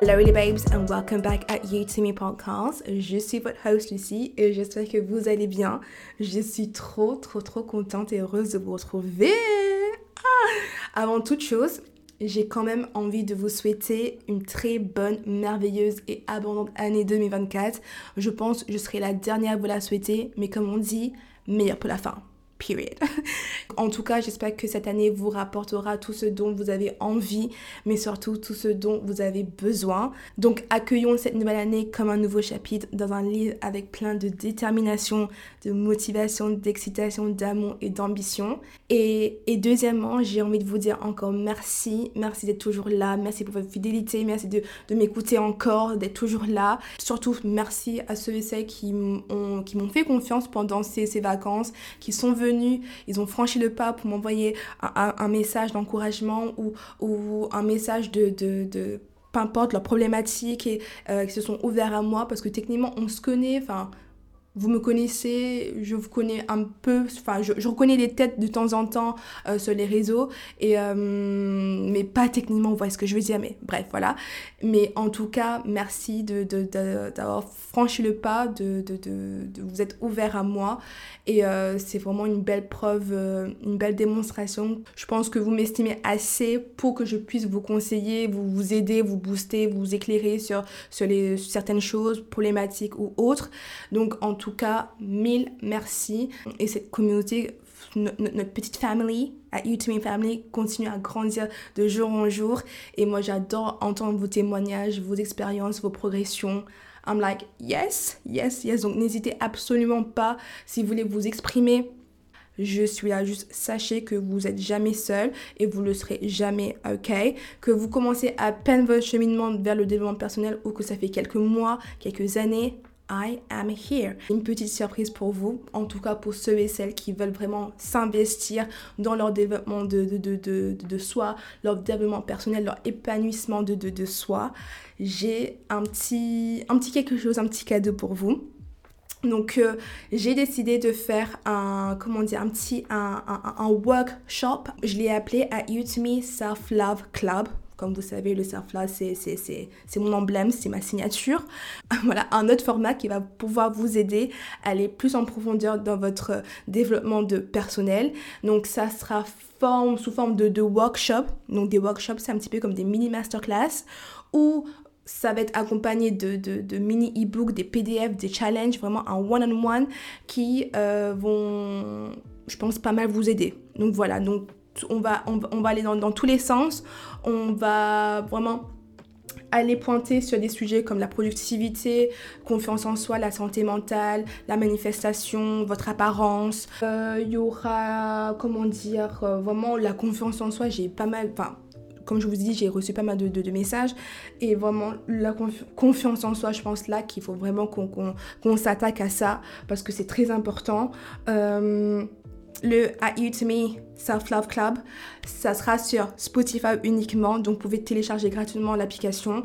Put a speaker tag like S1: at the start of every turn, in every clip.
S1: Hello les babes and welcome back at You To Me Podcast. Je suis votre host Lucie et j'espère que vous allez bien. Je suis trop trop trop contente et heureuse de vous retrouver. Ah Avant toute chose, j'ai quand même envie de vous souhaiter une très bonne, merveilleuse et abondante année 2024. Je pense que je serai la dernière à vous la souhaiter, mais comme on dit, meilleur pour la fin. Period. en tout cas, j'espère que cette année vous rapportera tout ce dont vous avez envie, mais surtout tout ce dont vous avez besoin. Donc, accueillons cette nouvelle année comme un nouveau chapitre dans un livre avec plein de détermination, de motivation, d'excitation, d'amour et d'ambition. Et, et deuxièmement, j'ai envie de vous dire encore merci. Merci d'être toujours là. Merci pour votre fidélité. Merci de, de m'écouter encore, d'être toujours là. Surtout, merci à ceux et celles qui m'ont fait confiance pendant ces, ces vacances, qui sont venus ils ont franchi le pas pour m'envoyer un, message d'encouragement ou, un message de, peu importe leur problématique et euh, qui se sont ouverts à moi parce que techniquement on se connaît, vous me connaissez, je vous connais un peu, enfin, je, reconnais les têtes de temps en temps euh, sur les réseaux, et, euh, mais pas techniquement, vous voyez ce que je veux dire, mais bref, voilà. Mais en tout cas, merci d'avoir de, de, franchi le pas, de, de, vous être ouvert à moi, et euh, c'est vraiment une belle preuve, une belle démonstration. Je pense que vous m'estimez assez pour que je puisse vous conseiller, vous, vous aider, vous booster, vous éclairer sur, sur, les, certaines choses problématiques ou autres. Donc, en cas, mille merci. Et cette communauté, notre petite famille, à You Family, continue à grandir de jour en jour. Et moi, j'adore entendre vos témoignages, vos expériences, vos progressions. I'm like, yes, yes, yes. Donc, n'hésitez absolument pas si vous voulez vous exprimer. Je suis là, juste sachez que vous n'êtes jamais seul et vous le serez jamais, ok? Que vous commencez à peine votre cheminement vers le développement personnel ou que ça fait quelques mois, quelques années, I am here. Une petite surprise pour vous, en tout cas pour ceux et celles qui veulent vraiment s'investir dans leur développement de, de, de, de, soi, leur développement personnel, leur épanouissement de, de, soi. J'ai un petit, un petit quelque chose, un petit cadeau pour vous. Donc euh, j'ai décidé de faire un comment dire un petit un, un, workshop. Je l'ai appelé à Me Self Love Club. Comme vous savez, le surf-là, c'est mon emblème, c'est ma signature. voilà, un autre format qui va pouvoir vous aider à aller plus en profondeur dans votre développement de personnel. Donc, ça sera sous forme de, de workshop. Donc, des workshops, c'est un petit peu comme des mini masterclass où ça va être accompagné de, de, de mini e-books, des PDF, des challenges, vraiment un one-on-one qui euh, vont, je pense, pas mal vous aider. Donc voilà, donc on va, on, va aller dans, tous les sens. On va vraiment aller pointer sur des sujets comme la productivité, confiance en soi, la santé mentale, la manifestation, votre apparence. Euh, il y aura, comment dire, euh, vraiment la confiance en soi. J'ai pas mal, enfin, comme je vous dis, j'ai reçu pas mal de, messages. Et vraiment, la confiance en soi, je pense là qu'il faut vraiment qu'on s'attaque à ça parce que c'est très important. Euh, le At Self Love Club. Ça sera sur Spotify uniquement, donc vous pouvez télécharger gratuitement l'application.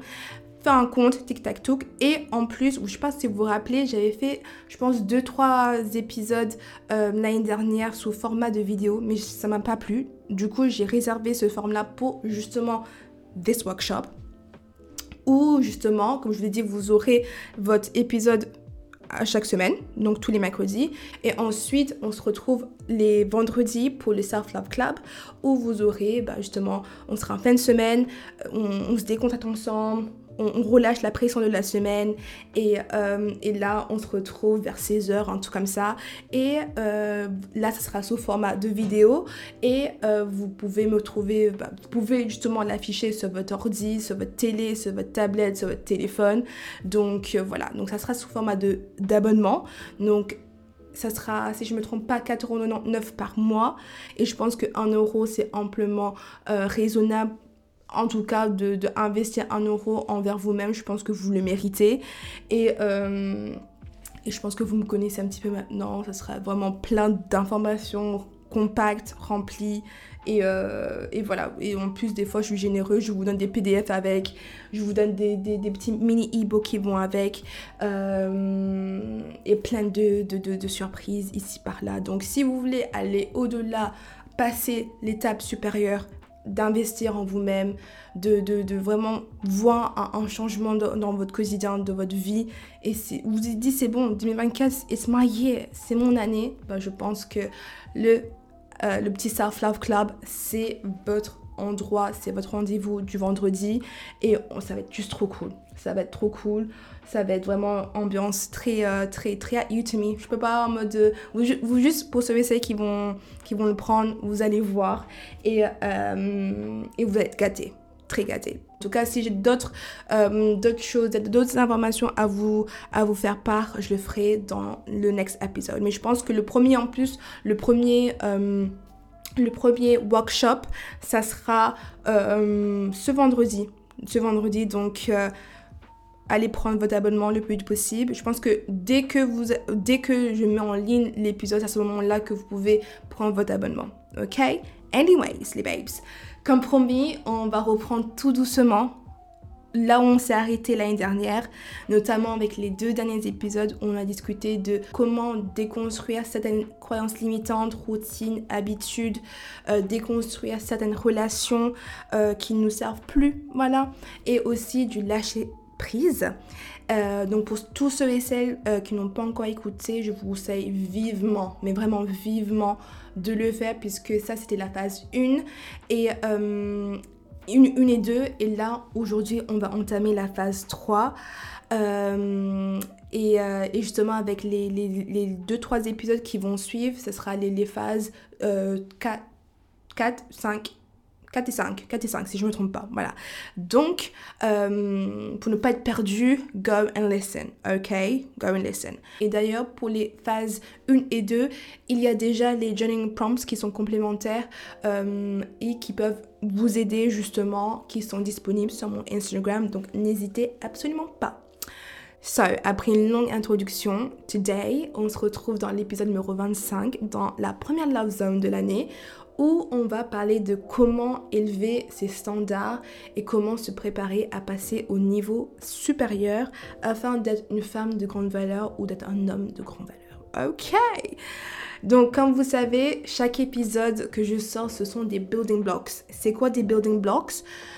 S1: Faire un compte TikTok et en plus, je ne sais pas si vous vous rappelez, j'avais fait, je pense, 2-3 épisodes euh, l'année dernière sous format de vidéo, mais ça m'a pas plu. Du coup, j'ai réservé ce format pour justement this workshop où justement, comme je vous l'ai dit, vous aurez votre épisode chaque semaine, donc tous les mercredis. Et ensuite, on se retrouve les vendredis pour le Self Love Club où vous aurez bah, justement, on sera en fin de semaine, on, on se décontacte ensemble, on, relâche la pression de la semaine et, euh, là on se retrouve vers 16h, un truc comme ça. Et euh, là ça sera sous format de vidéo et euh, vous pouvez me trouver, bah, vous pouvez justement l'afficher sur votre ordi, sur votre télé, sur votre tablette, sur votre téléphone. Donc voilà, donc ça sera sous format d'abonnement. Donc ça sera, si je ne me trompe pas, 4,99€ par mois. Et je pense que 1 euro, c'est amplement raisonnable en tout cas de, investir un euro envers vous-même, je pense que vous le méritez. Et, euh, et je pense que vous me connaissez un petit peu maintenant, ça sera vraiment plein d'informations compact, rempli. Et, euh, voilà. Et en plus, des fois, je suis généreux. Je vous donne des PDF avec. Je vous donne des, petits mini e-books qui vont avec. Euh, et plein de, surprises ici par là. Donc, si vous voulez aller au-delà, passer l'étape supérieure, d'investir en vous-même, de, de, de, vraiment voir un, changement dans votre quotidien, de votre vie. Et vous vous dites, c'est bon, 2024, it's my year, c'est mon année. Ben, je pense que le, euh, le petit Self-Love Club, c'est votre endroit, c'est votre rendez-vous du vendredi. Et ça va être juste trop cool. Ça va être trop cool. Ça va être vraiment ambiance très, euh, très, très you to. Je peux pas en mode. Euh, vous, vous, juste pour ceux et celles qui vont, qui vont le prendre, vous allez voir. Et, euh, et vous allez être gâtés. Très gâtés. En tout cas, si j'ai d'autres d'autres choses, d'autres informations à vous, à vous faire part, je le ferai dans le next épisode. Mais je pense que le premier en plus, le premier le premier workshop, ça sera euh, ce vendredi. Ce vendredi, donc euh, allez prendre votre abonnement le plus vite possible. Je pense que dès que, vous, dès que je mets en ligne l'épisode, c'est à ce moment-là que vous pouvez prendre votre abonnement. OK? Anyways, les babes, comme promis, on va reprendre tout doucement là où on s'est arrêté l'année dernière, notamment avec les deux derniers épisodes on a discuté de comment déconstruire certaines croyances limitantes, routines, habitudes, euh, déconstruire certaines relations euh, qui ne nous servent plus, voilà, et aussi du lâcher prise. Euh, donc pour tous ceux et celles qui n'ont pas encore écouté, je vous conseille vivement, mais vraiment vivement de le faire puisque ça c'était la phase 1 et une, et deux. Et là, aujourd'hui, on va entamer la phase 3. Euh, et, euh, et, justement, avec les, les, les, deux, trois épisodes qui vont suivre, ce sera les, les phases 4, 4, 5 4 et 5, 4 et 5 si je me trompe pas, voilà. Donc, euh, pour ne pas être perdu, go and listen, ok? Go and listen. Et d'ailleurs, pour les phases 1 et 2, il y a déjà les journaling prompts qui sont complémentaires euh, et qui peuvent vous aider justement, qui sont disponibles sur mon Instagram, donc n'hésitez absolument pas. So, après une longue introduction, today, on se retrouve dans l'épisode numéro 25, dans la première Love Zone de l'année, où on va parler de comment élever ses standards et comment se préparer à passer au niveau supérieur afin d'être une femme de grande valeur ou d'être un homme de grande valeur. Ok donc, comme vous savez, chaque épisode que je sors, ce sont des building blocks. C'est quoi des building blocks?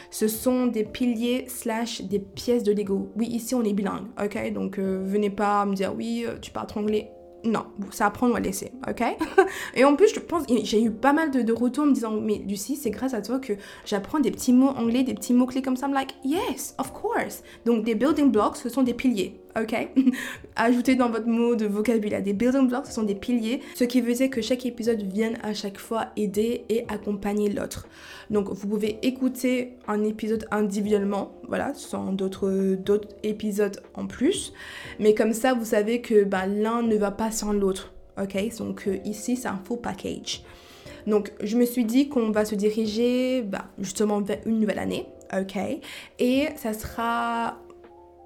S1: Ce sont des piliers slash des pièces de Lego. Oui, ici, on est bilingue, ok? Donc, euh, venez pas me dire, oui, euh, tu parles anglais non, ça apprendre ou à laisser, ok? Et en plus, je pense, j'ai eu pas mal de, de retours me disant, mais Lucie, c'est grâce à toi que j'apprends des petits mots anglais, des petits mots clés comme ça. I'm like, yes, of course. Donc, des building blocks, ce sont des piliers ok. Ajoutez dans votre mot de vocabulaire des building blocks, ce sont des piliers, ce qui veut dire que chaque épisode vienne à chaque fois aider et accompagner l'autre. Donc vous pouvez écouter un épisode individuellement, voilà, sans d'autres épisodes en plus, mais comme ça vous savez que bah, l'un ne va pas sans l'autre, ok? Donc euh, ici c'est un faux package. Donc je me suis dit qu'on va se diriger bah, justement vers une nouvelle année, ok? Et ça sera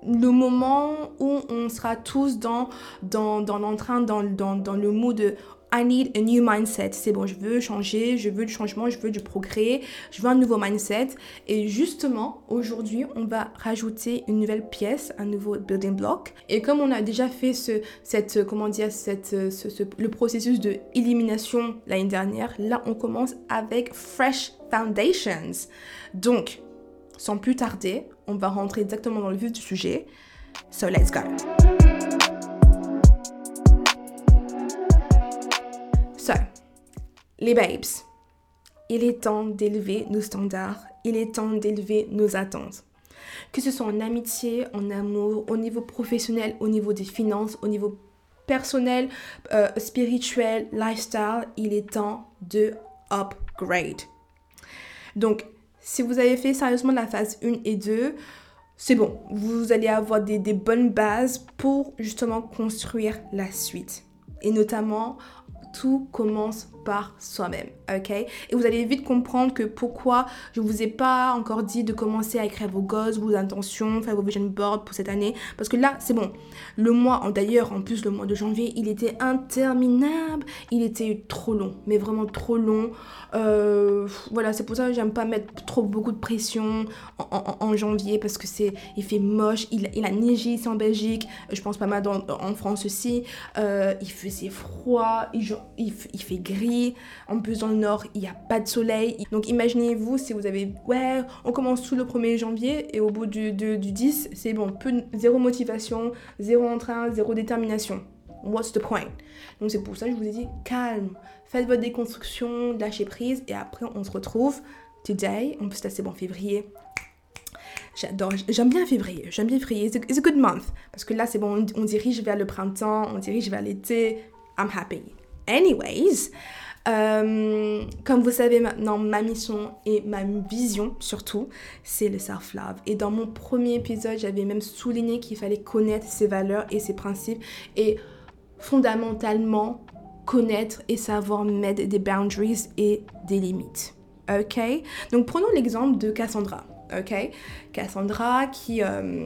S1: le moment où on sera tous dans, dans, dans l'entrain, dans, dans, dans le mot de I need a new mindset. C'est bon, je veux changer, je veux du changement, je veux du progrès, je veux un nouveau mindset. Et justement, aujourd'hui, on va rajouter une nouvelle pièce, un nouveau building block. Et comme on a déjà fait ce, cette, comment dire, cette, ce, le processus de élimination l'année dernière, là, on commence avec fresh foundations. Donc, sans plus tarder, on va rentrer exactement dans le vif du sujet. So let's go. So, les babes, il est temps d'élever nos standards, il est temps d'élever nos attentes. Que ce soit en amitié, en amour, au niveau professionnel, au niveau des finances, au niveau personnel, euh, spirituel, lifestyle, il est temps de upgrade. Donc, si vous avez fait sérieusement la phase 1 et 2, c'est bon. Vous allez avoir des, bonnes bases pour justement construire la suite. Et notamment, tout commence par soi-même, ok? Et vous allez vite comprendre que pourquoi je vous ai pas encore dit de commencer à écrire vos goals, vos intentions, faire vos vision boards pour cette année, parce que là, c'est bon. Le mois, d'ailleurs, en plus, le mois de janvier, il était interminable, il était trop long, mais vraiment trop long. Euh, voilà, c'est pour ça que j'aime pas mettre trop beaucoup de pression en, janvier, parce que c'est, il fait moche, il, a neigé ici en Belgique, je pense pas mal en France aussi, euh, il faisait froid, il fait gris. En plus, dans le nord, il n'y a pas de soleil. Donc, imaginez-vous si vous avez, ouais, on commence tout le 1er janvier et au bout du, du, 10, c'est bon, peu, zéro motivation, zéro entrain, zéro détermination. What's the point? Donc, c'est pour ça que je vous ai dit calme. Faites votre déconstruction, lâchez prise et après, on se retrouve today. En plus, là, c'est bon, février. J'adore, j'aime bien février, j'aime bien février, it's a, good month. Parce que là, c'est bon, on, on, dirige vers le printemps, on dirige vers l'été, I'm happy. Anyways, euh, comme vous savez maintenant, ma mission et ma vision surtout, c'est le self-love. Et dans mon premier épisode, j'avais même souligné qu'il fallait connaître ses valeurs et ses principes et fondamentalement connaître et savoir mettre des boundaries et des limites. Ok? Donc prenons l'exemple de Cassandra ok Cassandra qui, euh,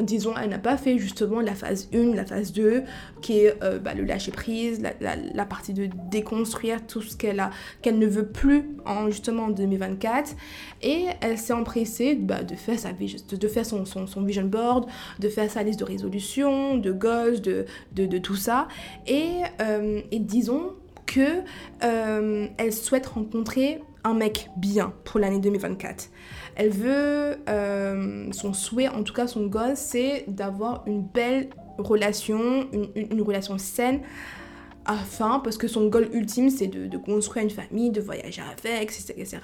S1: disons, elle n'a pas fait justement la phase 1, la phase 2, qui est euh, bah, le lâcher prise, la, partie de déconstruire tout ce qu'elle a, qu'elle ne veut plus en justement en 2024. Et elle s'est empressée bah, de faire, sa, de faire son, vision board, de faire sa liste de résolution, de goals, de, de, tout ça. Et, euh, et disons que elle souhaite rencontrer un mec bien pour l'année 2024. Elle veut, euh, son souhait, en tout cas son goal, c'est d'avoir une belle relation, une, relation saine, afin, parce que son goal ultime, c'est de, construire une famille, de voyager avec, etc.,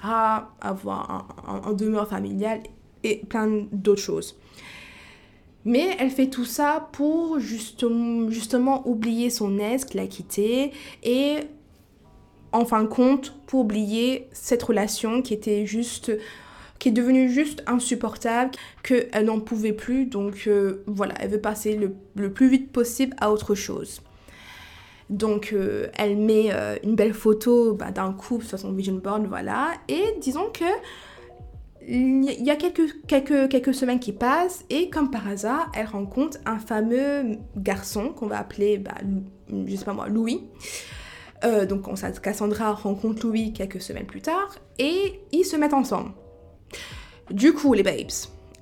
S1: avoir un, demeure familial et plein d'autres choses. Mais elle fait tout ça pour justement, justement oublier son ex, l'a quitté, et en fin de compte, pour oublier cette relation qui était juste qui est devenue juste insupportable, qu'elle n'en pouvait plus. Donc euh, voilà, elle veut passer le, plus vite possible à autre chose. Donc euh, elle met euh, une belle photo bah, d'un couple sur son vision board, voilà. Et disons que il y a quelques, semaines qui passent et comme par hasard, elle rencontre un fameux garçon qu'on va appeler, bah, je sais pas moi, Louis. Donc Cassandra rencontre Louis quelques semaines plus tard et ils se mettent ensemble. Du coup, les babes,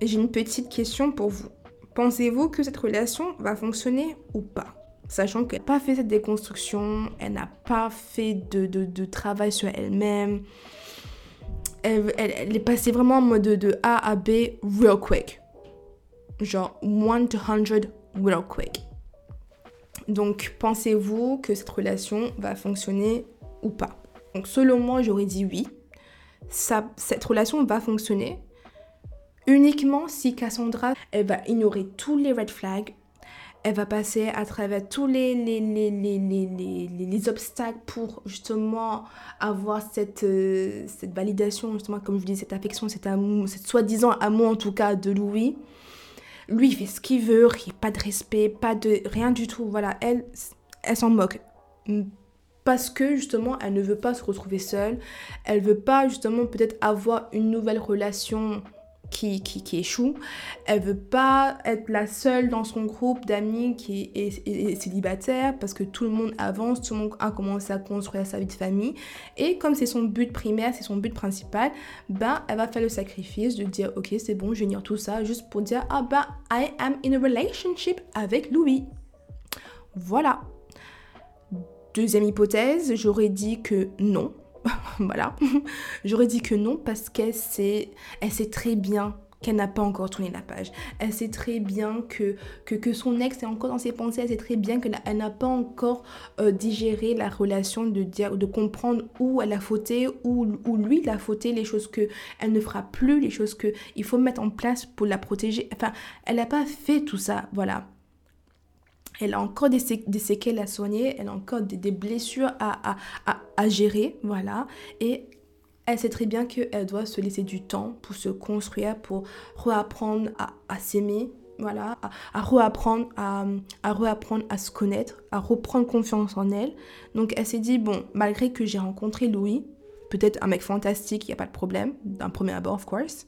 S1: j'ai une petite question pour vous. Pensez-vous que cette relation va fonctionner ou pas? Sachant qu'elle n'a pas fait cette déconstruction, elle n'a pas fait de, travail sur elle-même. Elle, est passée vraiment en mode de, A à B real quick. Genre 1 to 100 real quick. Donc, pensez-vous que cette relation va fonctionner ou pas? Donc, selon moi, j'aurais dit oui. Cette relation va fonctionner. Uniquement si Cassandra, elle va ignorer tous les red flags, elle va passer à travers tous les, les, les, les, les obstacles pour justement avoir cette, euh, cette validation, justement, comme je dis, cette affection, cet amour, cette soi-disant amour en tout cas de Louis. Lui, il fait ce qu'il veut, pas de respect, pas de rien du tout. Voilà, elle, elle s'en moque. Parce que justement elle ne veut pas se retrouver seule, elle veut pas justement peut-être avoir une nouvelle relation qui, qui, échoue, elle veut pas être la seule dans son groupe d'amis qui est, célibataire parce que tout le monde avance, tout le monde a commencé à construire sa vie de famille et comme c'est son but primaire, c'est son but principal, ben elle va faire le sacrifice de dire ok c'est bon, je tout ça juste pour dire ah ben I am in a relationship avec Louis. Voilà. Deuxième hypothèse, j'aurais dit que non. voilà. j'aurais dit que non parce qu'elle sait, elle sait très bien qu'elle n'a pas encore tourné la page. Elle sait très bien que, son ex est encore dans ses pensées. Elle sait très bien qu'elle n'a pas encore euh, digéré la relation, de, comprendre où elle a fauté, où, lui il a fauté, les choses qu'elle ne fera plus, les choses qu'il faut mettre en place pour la protéger. Enfin, elle n'a pas fait tout ça, voilà elle a encore des, séquelles à soigner, elle a encore des, blessures à, gérer, voilà. Et elle sait très bien qu'elle doit se laisser du temps pour se construire, pour réapprendre à, s'aimer, voilà, à, reapprendre, à, à reapprendre à se connaître, à reprendre confiance en elle. Donc elle s'est dit, bon, malgré que j'ai rencontré Louis, peut-être un mec fantastique, il n'y a pas de problème, d'un premier abord, of course,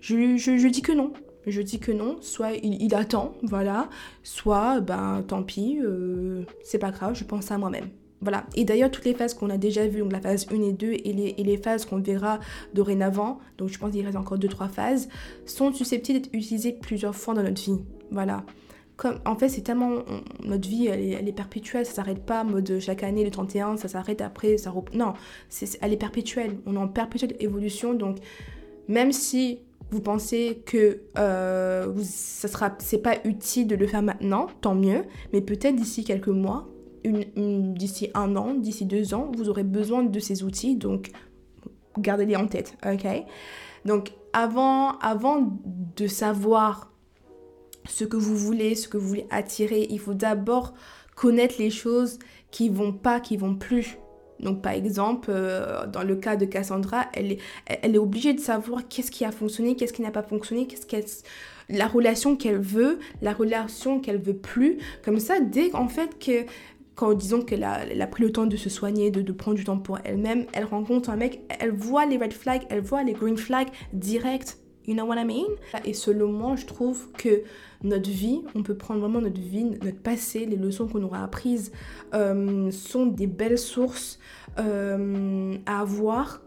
S1: je, je, dis que non. Je dis que non, soit il, attend, voilà, soit, ben, tant pis, euh, c'est pas grave, je pense à moi-même. Voilà. Et d'ailleurs, toutes les phases qu'on a déjà vues, donc la phase 1 et 2, et les, et les phases qu'on verra dorénavant, donc je pense qu'il reste encore 2-3 phases, sont susceptibles d'être utilisées plusieurs fois dans notre vie. Voilà. Comme, en fait, c'est tellement. notre vie, elle est, elle est perpétuelle, ça s'arrête pas, mode chaque année, le 31, ça s'arrête après, ça Non, c'est, elle est perpétuelle. On est en perpétuelle évolution, donc même si vous pensez que euh, c'est pas utile de le faire maintenant, tant mieux, mais peut-être d'ici quelques mois, d'ici un an, d'ici deux ans, vous aurez besoin de ces outils, donc gardez-les en tête, ok? Donc avant, avant de savoir ce que vous voulez, ce que vous voulez attirer, il faut d'abord connaître les choses qui vont pas, qui vont plus. Donc par exemple, euh, dans le cas de Cassandra, elle est, elle obligée de savoir qu'est-ce qui a fonctionné, qu'est-ce qui n'a pas fonctionné, qu'est-ce qu'elle la relation qu'elle veut, la relation qu'elle veut plus. Comme ça, dès qu'en fait que quand disons qu'elle a, a, pris le temps de se soigner, de, de prendre du temps pour elle-même, elle rencontre un mec, elle voit les red flags, elle voit les green flags direct. You know what I mean? Et selon moi, je trouve que notre vie, on peut prendre vraiment notre vie, notre passé, les leçons qu'on aura apprises, euh, sont des belles sources euh, à avoir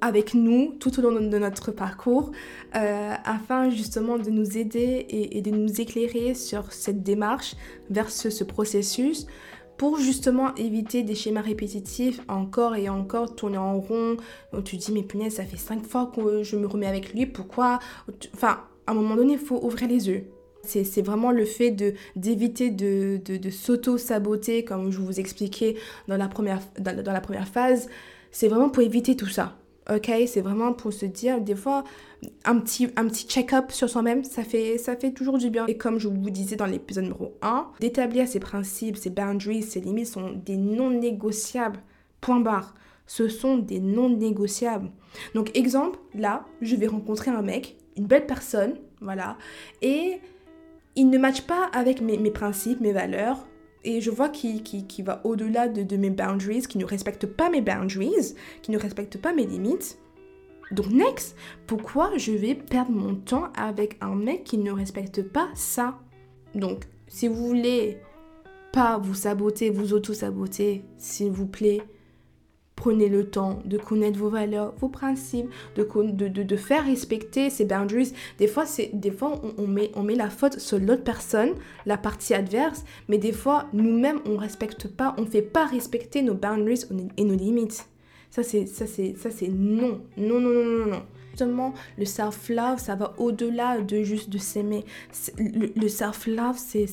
S1: avec nous tout au long de notre parcours euh, afin justement de nous aider et, de nous éclairer sur cette démarche vers ce, processus pour justement éviter des schémas répétitifs encore et encore tourner en rond. Donc tu dis mais punaise ça fait cinq fois que je me remets avec lui, pourquoi Enfin à un moment donné il faut ouvrir les yeux. C'est vraiment le fait d'éviter de, de, de, s'auto-saboter, comme je vous expliquais dans la première, dans la première phase. C'est vraiment pour éviter tout ça ok C'est vraiment pour se dire, des fois, un petit, un petit check-up sur soi-même, ça fait, ça fait toujours du bien. Et comme je vous disais dans l'épisode numéro 1, d'établir ses principes, ses boundaries, ses limites sont des non négociables. Point barre. Ce sont des non négociables. Donc, exemple, là, je vais rencontrer un mec, une belle personne, voilà, et il ne matche pas avec mes, mes principes, mes valeurs, et je vois qu'il qui, va au-delà de, mes boundaries, qui ne respecte pas mes boundaries, qui ne respecte pas mes limites. Donc next, pourquoi je vais perdre mon temps avec un mec qui ne respecte pas ça? Donc, si vous voulez pas vous saboter, vous auto-saboter, s'il vous plaît, Prenez le temps de connaître vos valeurs, vos principes, de, faire respecter ces boundaries. Des fois, des fois on, met, on met la faute sur l'autre personne, la partie adverse, mais des fois, nous-mêmes, on ne respecte pas, on ne fait pas respecter nos boundaries et nos limites. Ça, c'est non. Non, non, non, non, non le self-love, ça va au-delà de juste de s'aimer. Le, self-love, c'est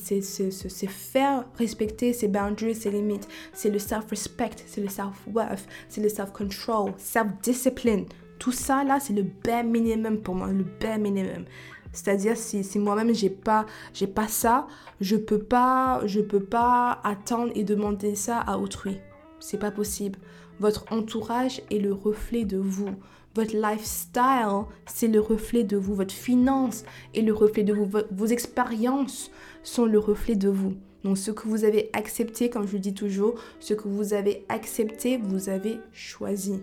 S1: faire respecter ses boundaries, ses limites. C'est le self-respect, c'est le self-worth, c'est le self-control, self-discipline. Tout ça, là, c'est le bare minimum pour moi, le bare minimum. C'est-à-dire si, si moi-même j'ai pas j'ai pas ça, je peux pas je peux pas attendre et demander ça à autrui. C'est pas possible. Votre entourage est le reflet de vous. Votre lifestyle, c'est le reflet de vous. Votre finance est le reflet de vous. Vos, expériences sont le reflet de vous. Donc ce que vous avez accepté, comme je le dis toujours, ce que vous avez accepté, vous avez choisi.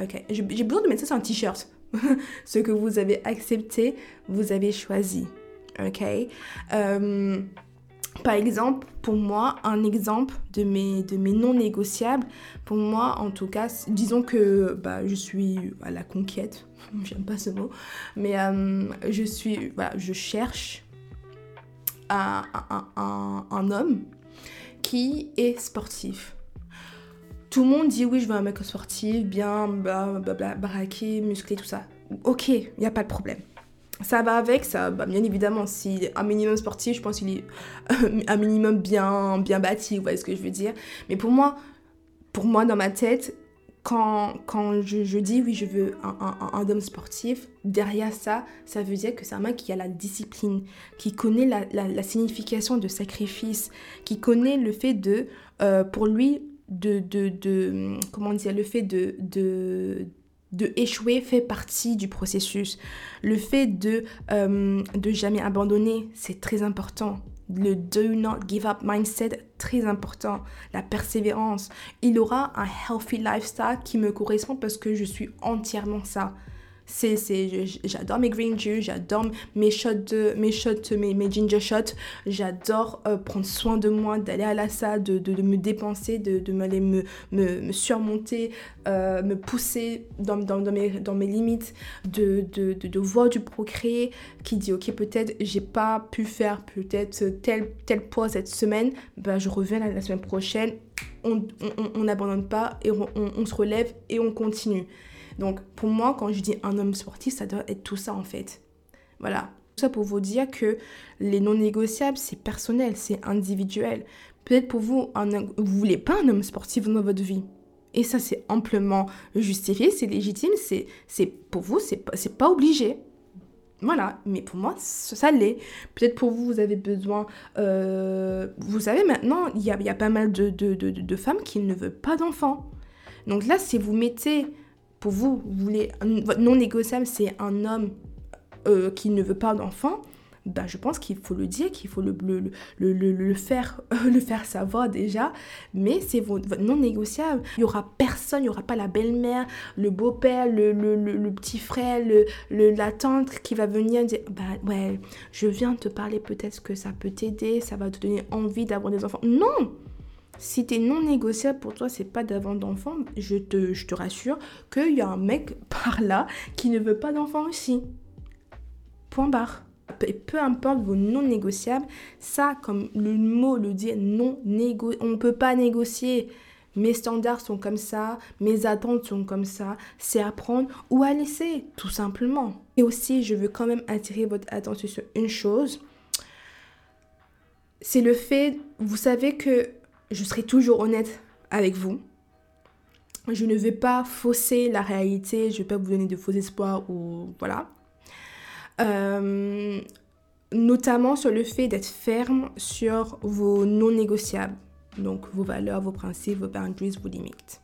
S1: Ok, j'ai besoin de mettre ça sur un t-shirt. ce que vous avez accepté, vous avez choisi. Ok. Euh, par exemple, pour moi, un exemple de mes, de mes non négociables, pour moi en tout cas, disons que bah, je suis à la conquête, j'aime pas ce mot, mais euh, je suis, voilà, je cherche un, un, un, homme qui est sportif. Tout le monde dit oui, je veux un mec sportif, bien, bla, bla, baraqué, musclé, tout ça. Ok, il n'y a pas de problème ça va avec, ça, bah, bien évidemment, si un minimum sportif, je pense qu'il est un minimum bien, bien bâti, vous voyez ce que je veux dire. Mais pour moi, pour moi, dans ma tête, quand, quand je, dis oui, je veux un, homme sportif, derrière ça, ça veut dire que c'est un mec qui a la discipline, qui connaît la, signification de sacrifice, qui connaît le fait de, euh, pour lui, de, de, comment dire, le fait de de échouer fait partie du processus. Le fait de, euh, de jamais abandonner, c'est très important. Le do not give up mindset, très important. La persévérance. Il aura un healthy lifestyle qui me correspond parce que je suis entièrement ça c'est j'adore mes green juice j'adore mes shots de mes shots mes, mes ginger shots. J'adore euh, prendre soin de moi d'aller à la salle de, de, me dépenser de, de m'aller me, me, me, surmonter euh, me pousser dans, dans, dans, mes, dans mes limites de, de, de, voir du progrès qui dit ok peut-être j'ai pas pu faire peut-être tel tel poids cette semaine ben je reviens la, semaine prochaine. On n'abandonne on, pas et on, on se relève et on continue donc pour moi, quand je dis un homme sportif, ça doit être tout ça en fait. Voilà. Tout ça pour vous dire que les non négociables, c'est personnel, c'est individuel. Peut-être pour vous, un, vous voulez pas un homme sportif dans votre vie. Et ça, c'est amplement justifié, c'est légitime, c'est pour vous, c'est pas, pas obligé. Voilà, mais pour moi, ça, l'est. Peut-être pour vous, vous avez besoin... Euh, vous savez, maintenant, il y a, y a, pas mal de, de, de, de femmes qui ne veulent pas d'enfants. Donc là, si vous mettez pour vous, vous voulez votre non négociable, c'est un homme euh, qui ne veut pas d'enfant, bah, je pense qu'il faut le dire, qu'il faut le, le, le, le, faire, le faire savoir déjà, mais c'est non négociable. Il n'y aura personne, il n'y aura pas la belle-mère, le beau-père, le, petit frère, la tante qui va venir dire bah ouais, je viens te parler, peut-être que ça peut t'aider, ça va te donner envie d'avoir des enfants. Non! Si t'es non négociable pour toi, c'est pas d'avoir d'enfant, je te, je te rassure qu'il y a un mec par là qui ne veut pas d'enfant aussi. Point barre. Peu importe vos non négociables, ça, comme le mot le dit, non négociable, on peut pas négocier. Mes standards sont comme ça, mes attentes sont comme ça, c'est à prendre ou à laisser, tout simplement. Et aussi, je veux quand même attirer votre attention sur une chose. C'est le fait, vous savez que je serai toujours honnête avec vous. Je ne vais pas fausser la réalité, je ne vais pas vous donner de faux espoirs ou voilà. Euh, notamment sur le fait d'être ferme sur vos non négociables, donc vos valeurs, vos principes, vos boundaries, vos limites.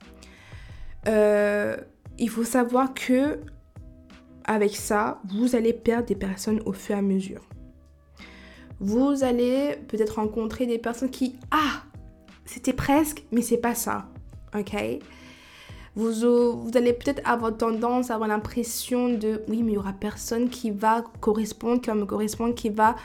S1: Euh, il faut savoir que avec ça, vous allez perdre des personnes au fur et à mesure. Vous allez peut-être rencontrer des personnes qui, ah, c'était presque, mais c'est pas ça. Ok? Vous, allez peut-être avoir tendance à avoir l'impression de oui, mais il y aura personne qui va correspondre, qui va me correspondre, qui va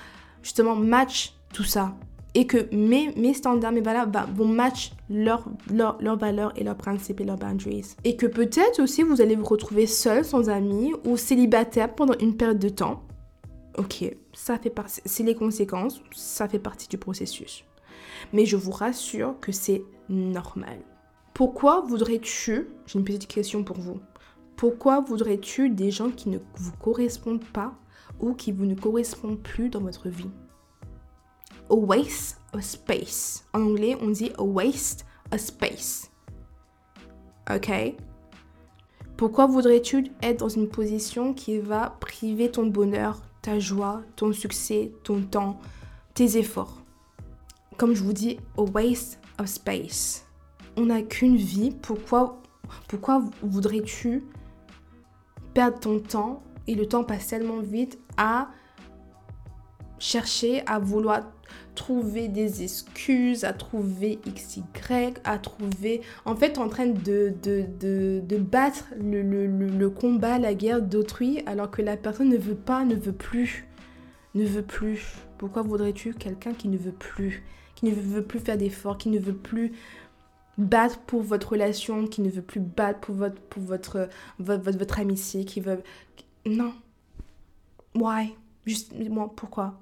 S1: justement match tout ça. Et que mes, standards, mes valeurs vont match leurs leur, leur valeurs et leurs principes et leurs boundaries. Et que peut-être aussi vous allez vous retrouver seul, sans amis ou célibataire pendant une période de temps. Ok, ça fait partie, c'est les conséquences, ça fait partie du processus. Mais je vous rassure que c'est normal. Pourquoi voudrais-tu, j'ai une petite question pour vous, pourquoi voudrais-tu des gens qui ne vous correspondent pas ou qui vous ne correspondent plus dans votre vie? A waste of space. En anglais, on dit a waste of space. Ok? Pourquoi voudrais-tu être dans une position qui va priver ton bonheur, ta joie, ton succès, ton temps, tes efforts? Comme je vous dis, a waste of space. On n'a qu'une vie. Pourquoi, pourquoi voudrais-tu perdre ton temps? Et le temps passe tellement vite à chercher à vouloir trouver des excuses, à trouver XY, à trouver... En fait, en train de, de, de, battre le, le, le, combat, la guerre d'autrui, alors que la personne ne veut pas, ne veut plus, ne veut plus. Pourquoi voudrais-tu quelqu'un qui ne veut plus? Qui ne veut plus faire d'efforts, qui ne veut plus battre pour votre relation, qui ne veut plus battre pour votre, pour votre, votre, votre, amitié, qui veut... Non. Why? Juste, moi, pourquoi?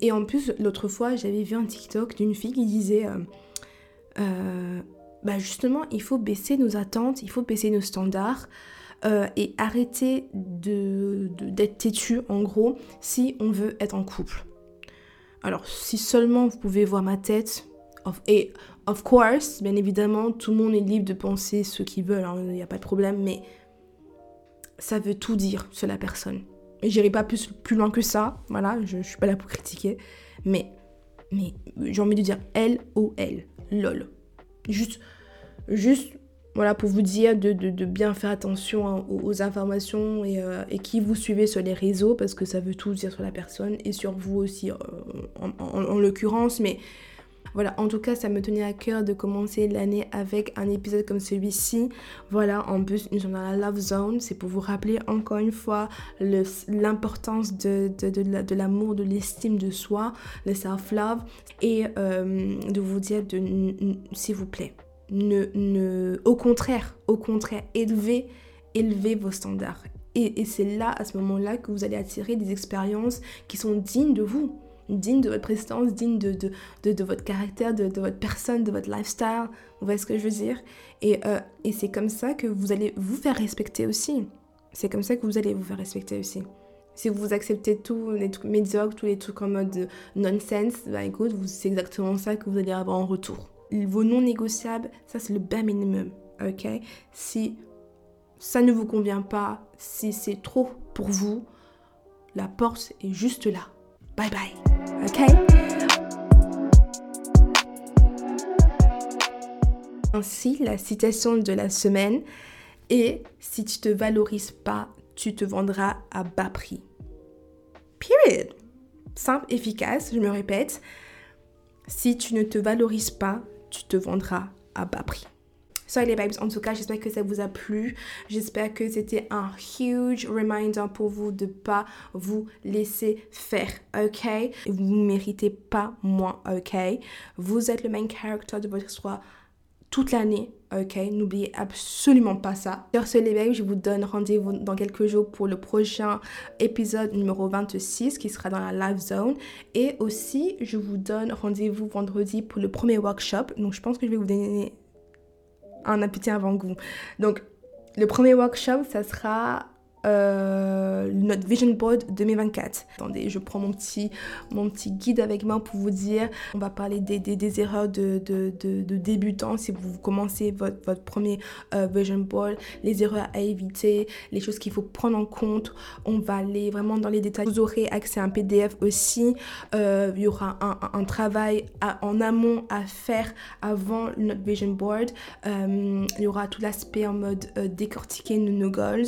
S1: Et en plus, l'autre fois, j'avais vu un TikTok d'une fille qui disait... Euh, euh, bah justement, il faut baisser nos attentes, il faut baisser nos standards. Euh, et arrêter de, d'être têtu en gros si on veut être en couple. Alors, si seulement vous pouvez voir ma tête, et of course, bien évidemment, tout le monde est libre de penser ce qu'ils veulent, hein, il n'y a pas de problème, mais ça veut tout dire sur la personne. Et j'irai pas plus, plus loin que ça, voilà, je, ne suis pas là pour critiquer, mais, mais j'ai envie de dire L-O-L, lol. Juste, juste voilà, pour vous dire de, bien faire attention hein, aux, informations euh, et, qui vous suivez sur les réseaux, parce que ça veut tout dire sur la personne et sur vous aussi, euh, en, l'occurrence. Mais voilà, en tout cas, ça me tenait à cœur de commencer l'année avec un épisode comme celui-ci. Voilà, en plus, nous sommes dans la Love Zone. C'est pour vous rappeler encore une fois l'importance de, de, l'amour, de l'estime de soi, le self-love, et euh, de vous dire, de, s'il vous plaît, ne, ne, au contraire, au contraire, élevez, élevez vos standards. Et, c'est là, à ce moment-là, que vous allez attirer des expériences qui sont dignes de vous, dignes de votre prestance, dignes de, votre caractère, de, votre personne, de votre lifestyle. Vous voyez ce que je veux dire? Et, euh, et c'est comme ça que vous allez vous faire respecter aussi. C'est comme ça que vous allez vous faire respecter aussi. Si vous acceptez tous les trucs médiocres, tous les trucs en mode nonsense, bah écoute, c'est exactement ça que vous allez avoir en retour vos non négociables, ça c'est le bas minimum, ok? Si ça ne vous convient pas, si c'est trop pour vous, la porte est juste là. Bye bye, ok? Ainsi, la citation de la semaine est si tu te valorises pas, tu te vendras à bas prix. Period. Simple, efficace, je me répète. Si tu ne te valorises pas, tu te vendras à bas prix. Soyez les babes, en tout cas, j'espère que ça vous a plu. J'espère que c'était un huge reminder pour vous de pas vous laisser faire, ok? Vous méritez pas moins, ok? Vous êtes le main character de votre histoire toute l'année, ok N'oubliez absolument pas ça. Sur ce, les je vous donne rendez-vous dans quelques jours pour le prochain épisode numéro 26 qui sera dans la live zone. Et aussi, je vous donne rendez-vous vendredi pour le premier workshop. Donc, je pense que je vais vous donner un petit avant-goût. Donc, le premier workshop, ça sera euh, notre Vision Board 2024. Attendez, je prends mon petit, mon petit guide avec moi pour vous dire, on va parler des, des, erreurs de, de, débutants si vous commencez votre, votre premier euh, Vision Board, les erreurs à éviter, les choses qu'il faut prendre en compte. On va aller vraiment dans les détails. Vous aurez accès à un PDF aussi. Euh, il y aura un, travail en amont à faire avant notre Vision Board. il y aura tout l'aspect en mode décortiquer nos goals.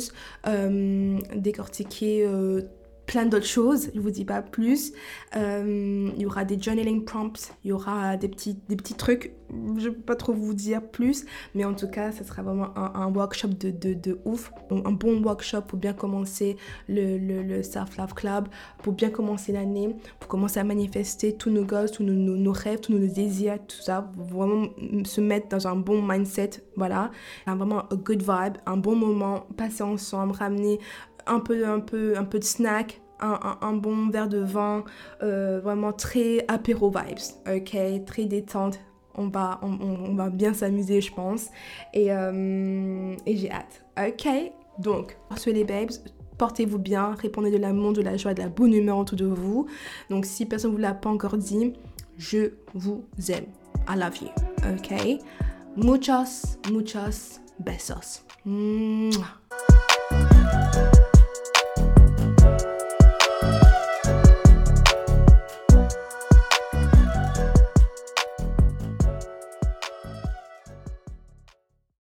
S1: Euh, décortiquer euh, plein d'autres choses, je vous dis pas plus. Euh, il y aura des journaling prompts, il y aura des petits, des petits trucs, je peux pas trop vous dire plus, mais en tout cas, ça sera vraiment un, workshop de, de, ouf, un bon workshop pour bien commencer le, le, le Self-Love Club, pour bien commencer l'année, pour commencer à manifester tous nos goals, tous nos, nos, rêves, tous nos désirs, tout ça, vraiment se mettre dans un bon mindset, voilà, vraiment a good vibe, un bon moment, passer ensemble, ramener un peu, un peu, un peu de snack, un, bon verre de vin, euh, vraiment très apéro vibes, ok, très détente. On va, on, va bien s'amuser, je pense. Et, euh, et j'ai hâte. Ok, donc, soyez les babes, portez-vous bien, répondez de l'amour, de la joie, de la bonne humeur autour de vous. Donc, si personne ne vous l'a pas encore dit, je vous aime. I love you. Ok? Muchos, muchos besos.